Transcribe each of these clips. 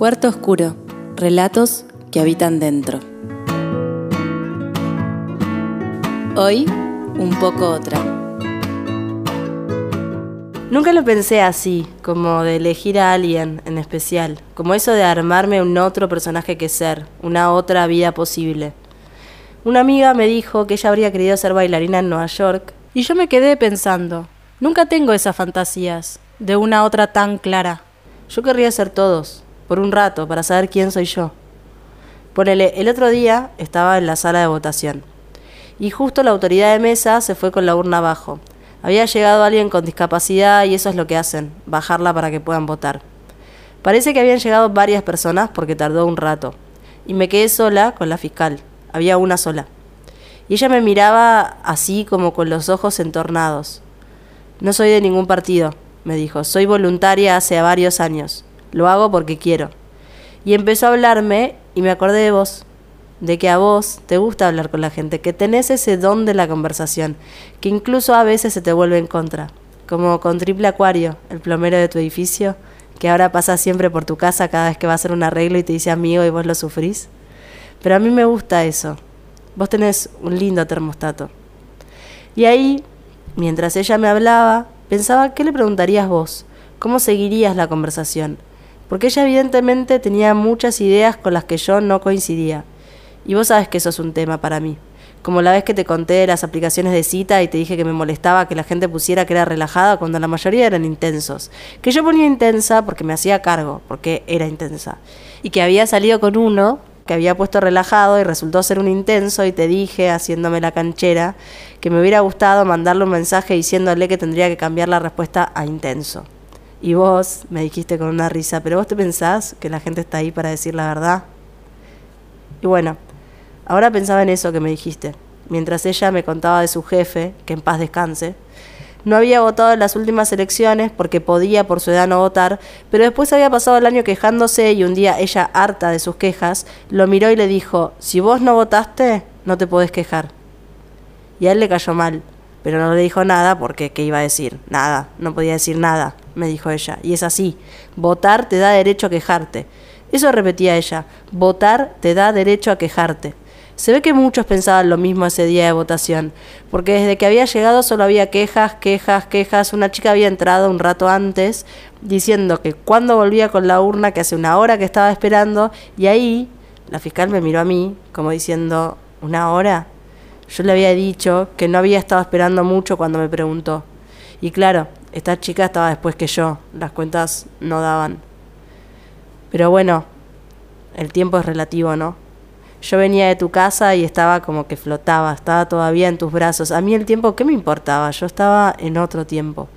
Cuarto Oscuro. Relatos que habitan dentro. Hoy, un poco otra. Nunca lo pensé así, como de elegir a alguien en especial, como eso de armarme un otro personaje que ser, una otra vida posible. Una amiga me dijo que ella habría querido ser bailarina en Nueva York y yo me quedé pensando, nunca tengo esas fantasías de una otra tan clara. Yo querría ser todos, por un rato, para saber quién soy yo. Ponele, el otro día estaba en la sala de votación y justo la autoridad de mesa se fue con la urna abajo. Había llegado alguien con discapacidad y eso es lo que hacen, bajarla para que puedan votar. Parece que habían llegado varias personas porque tardó un rato. Y me quedé sola con la fiscal. Había una sola. Y ella me miraba así como con los ojos entornados. No soy de ningún partido, me dijo. Soy voluntaria hace varios años. Lo hago porque quiero. Y empezó a hablarme y me acordé de vos, de que a vos te gusta hablar con la gente, que tenés ese don de la conversación, que incluso a veces se te vuelve en contra, como con Triple Acuario, el plomero de tu edificio, que ahora pasa siempre por tu casa cada vez que va a hacer un arreglo y te dice amigo y vos lo sufrís. Pero a mí me gusta eso. Vos tenés un lindo termostato. Y ahí, mientras ella me hablaba, pensaba, ¿qué le preguntarías vos? ¿Cómo seguirías la conversación? Porque ella evidentemente tenía muchas ideas con las que yo no coincidía. Y vos sabes que eso es un tema para mí. Como la vez que te conté de las aplicaciones de cita y te dije que me molestaba que la gente pusiera que era relajada cuando la mayoría eran intensos. Que yo ponía intensa porque me hacía cargo, porque era intensa. Y que había salido con uno que había puesto relajado y resultó ser un intenso y te dije, haciéndome la canchera, que me hubiera gustado mandarle un mensaje diciéndole que tendría que cambiar la respuesta a intenso. Y vos me dijiste con una risa, pero vos te pensás que la gente está ahí para decir la verdad. Y bueno, ahora pensaba en eso que me dijiste, mientras ella me contaba de su jefe, que en paz descanse. No había votado en las últimas elecciones porque podía por su edad no votar, pero después había pasado el año quejándose y un día ella, harta de sus quejas, lo miró y le dijo, si vos no votaste, no te podés quejar. Y a él le cayó mal, pero no le dijo nada porque ¿qué iba a decir? Nada, no podía decir nada, me dijo ella. Y es así, votar te da derecho a quejarte. Eso repetía ella, votar te da derecho a quejarte. Se ve que muchos pensaban lo mismo ese día de votación, porque desde que había llegado solo había quejas, quejas, quejas. Una chica había entrado un rato antes diciendo que cuando volvía con la urna, que hace una hora que estaba esperando, y ahí la fiscal me miró a mí como diciendo, ¿una hora? Yo le había dicho que no había estado esperando mucho cuando me preguntó. Y claro, esta chica estaba después que yo, las cuentas no daban. Pero bueno, el tiempo es relativo, ¿no? Yo venía de tu casa y estaba como que flotaba, estaba todavía en tus brazos. A mí el tiempo, ¿qué me importaba? Yo estaba en otro tiempo.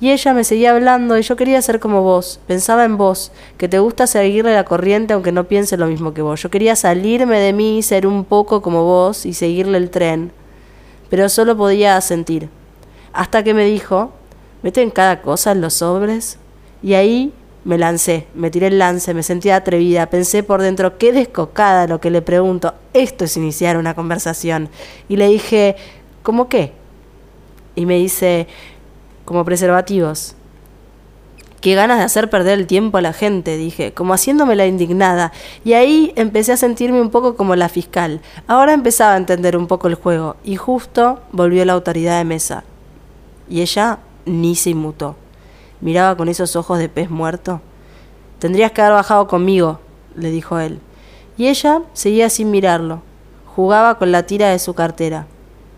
Y ella me seguía hablando y yo quería ser como vos, pensaba en vos, que te gusta seguirle la corriente aunque no piense lo mismo que vos. Yo quería salirme de mí, ser un poco como vos y seguirle el tren, pero solo podía sentir. Hasta que me dijo, meten cada cosa en los sobres. Y ahí me lancé, me tiré el lance, me sentía atrevida, pensé por dentro, qué descocada lo que le pregunto, esto es iniciar una conversación. Y le dije, ¿cómo qué? Y me dice, como preservativos. Qué ganas de hacer perder el tiempo a la gente, dije, como haciéndome la indignada. Y ahí empecé a sentirme un poco como la fiscal. Ahora empezaba a entender un poco el juego. Y justo volvió la autoridad de mesa. Y ella ni se inmutó. Miraba con esos ojos de pez muerto. Tendrías que haber bajado conmigo, le dijo él. Y ella seguía sin mirarlo. Jugaba con la tira de su cartera.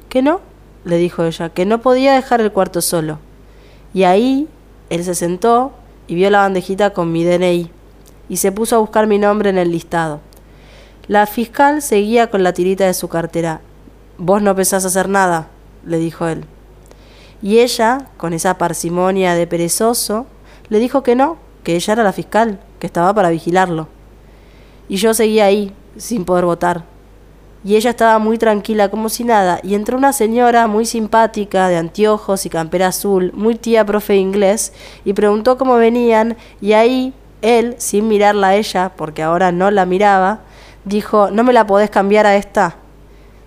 ¿Qué no? le dijo ella, que no podía dejar el cuarto solo. Y ahí él se sentó y vio la bandejita con mi DNI y se puso a buscar mi nombre en el listado. La fiscal seguía con la tirita de su cartera. Vos no pensás hacer nada, le dijo él. Y ella, con esa parsimonia de perezoso, le dijo que no, que ella era la fiscal, que estaba para vigilarlo. Y yo seguía ahí, sin poder votar y ella estaba muy tranquila como si nada, y entró una señora muy simpática, de anteojos y campera azul, muy tía profe inglés, y preguntó cómo venían, y ahí él, sin mirarla a ella, porque ahora no la miraba, dijo, ¿no me la podés cambiar a esta?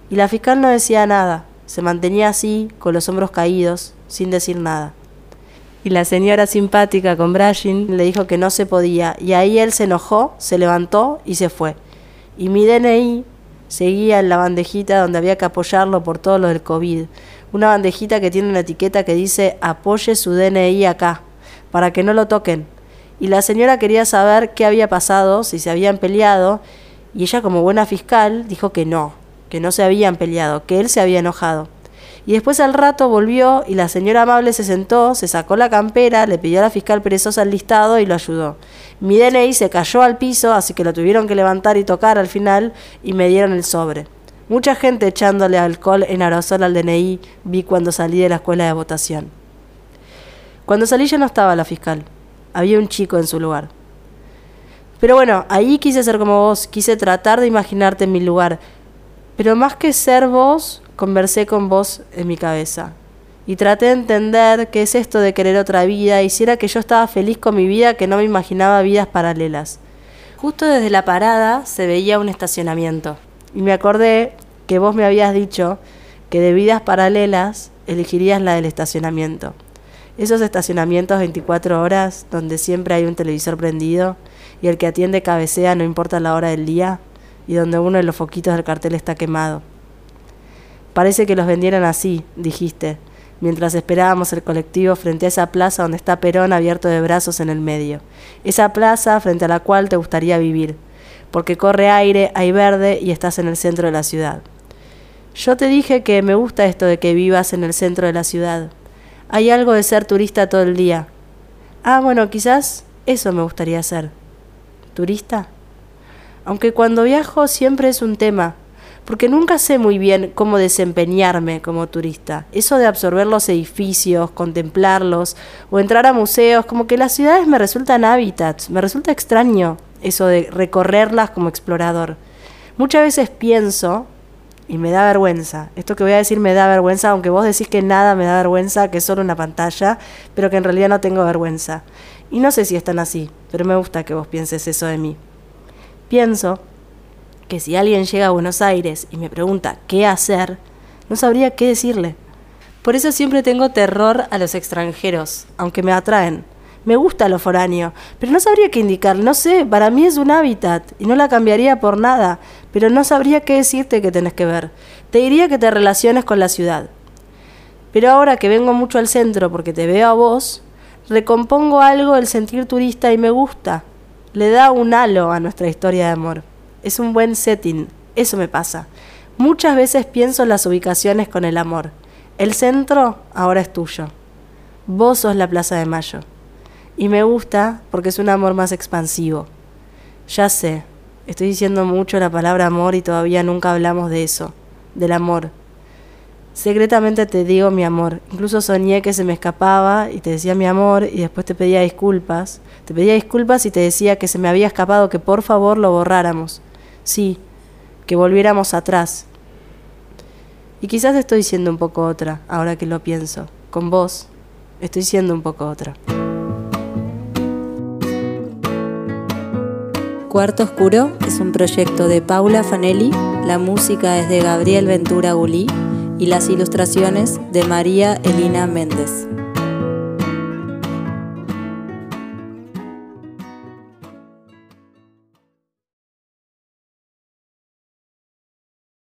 Y la fiscal no decía nada, se mantenía así, con los hombros caídos, sin decir nada. Y la señora simpática con Brashin le dijo que no se podía. Y ahí él se enojó, se levantó y se fue. Y mi DNI seguía en la bandejita donde había que apoyarlo por todo lo del COVID. Una bandejita que tiene una etiqueta que dice apoye su DNI acá, para que no lo toquen. Y la señora quería saber qué había pasado, si se habían peleado, y ella como buena fiscal dijo que no, que no se habían peleado, que él se había enojado. Y después al rato volvió y la señora amable se sentó, se sacó la campera, le pidió a la fiscal perezosa el listado y lo ayudó. Mi DNI se cayó al piso, así que lo tuvieron que levantar y tocar al final y me dieron el sobre. Mucha gente echándole alcohol en aerosol al DNI vi cuando salí de la escuela de votación. Cuando salí ya no estaba la fiscal, había un chico en su lugar. Pero bueno, ahí quise ser como vos, quise tratar de imaginarte en mi lugar, pero más que ser vos, conversé con vos en mi cabeza. Y traté de entender qué es esto de querer otra vida, y si que yo estaba feliz con mi vida, que no me imaginaba vidas paralelas. Justo desde la parada se veía un estacionamiento, y me acordé que vos me habías dicho que de vidas paralelas elegirías la del estacionamiento. Esos estacionamientos 24 horas donde siempre hay un televisor prendido y el que atiende cabecea no importa la hora del día y donde uno de los foquitos del cartel está quemado. Parece que los vendieran así, dijiste, mientras esperábamos el colectivo frente a esa plaza donde está Perón abierto de brazos en el medio. Esa plaza frente a la cual te gustaría vivir, porque corre aire, hay verde y estás en el centro de la ciudad. Yo te dije que me gusta esto de que vivas en el centro de la ciudad. Hay algo de ser turista todo el día. Ah, bueno, quizás eso me gustaría ser. ¿Turista? Aunque cuando viajo siempre es un tema, porque nunca sé muy bien cómo desempeñarme como turista. Eso de absorber los edificios, contemplarlos o entrar a museos, como que las ciudades me resultan hábitats, me resulta extraño eso de recorrerlas como explorador. Muchas veces pienso, y me da vergüenza, esto que voy a decir me da vergüenza, aunque vos decís que nada me da vergüenza, que es solo una pantalla, pero que en realidad no tengo vergüenza. Y no sé si están así, pero me gusta que vos pienses eso de mí. Pienso que si alguien llega a Buenos Aires y me pregunta qué hacer, no sabría qué decirle. Por eso siempre tengo terror a los extranjeros, aunque me atraen. Me gusta lo foráneo, pero no sabría qué indicar. No sé, para mí es un hábitat y no la cambiaría por nada, pero no sabría qué decirte que tenés que ver. Te diría que te relaciones con la ciudad. Pero ahora que vengo mucho al centro porque te veo a vos, recompongo algo el sentir turista y me gusta. Le da un halo a nuestra historia de amor es un buen setting, eso me pasa. Muchas veces pienso en las ubicaciones con el amor. El centro ahora es tuyo. Vos sos la Plaza de Mayo. Y me gusta porque es un amor más expansivo. Ya sé, estoy diciendo mucho la palabra amor y todavía nunca hablamos de eso, del amor. Secretamente te digo mi amor. Incluso soñé que se me escapaba y te decía mi amor y después te pedía disculpas. Te pedía disculpas y te decía que se me había escapado, que por favor lo borráramos. Sí, que volviéramos atrás. Y quizás estoy siendo un poco otra, ahora que lo pienso. Con vos, estoy siendo un poco otra. Cuarto Oscuro es un proyecto de Paula Fanelli, la música es de Gabriel Ventura Gulí y las ilustraciones de María Elina Méndez.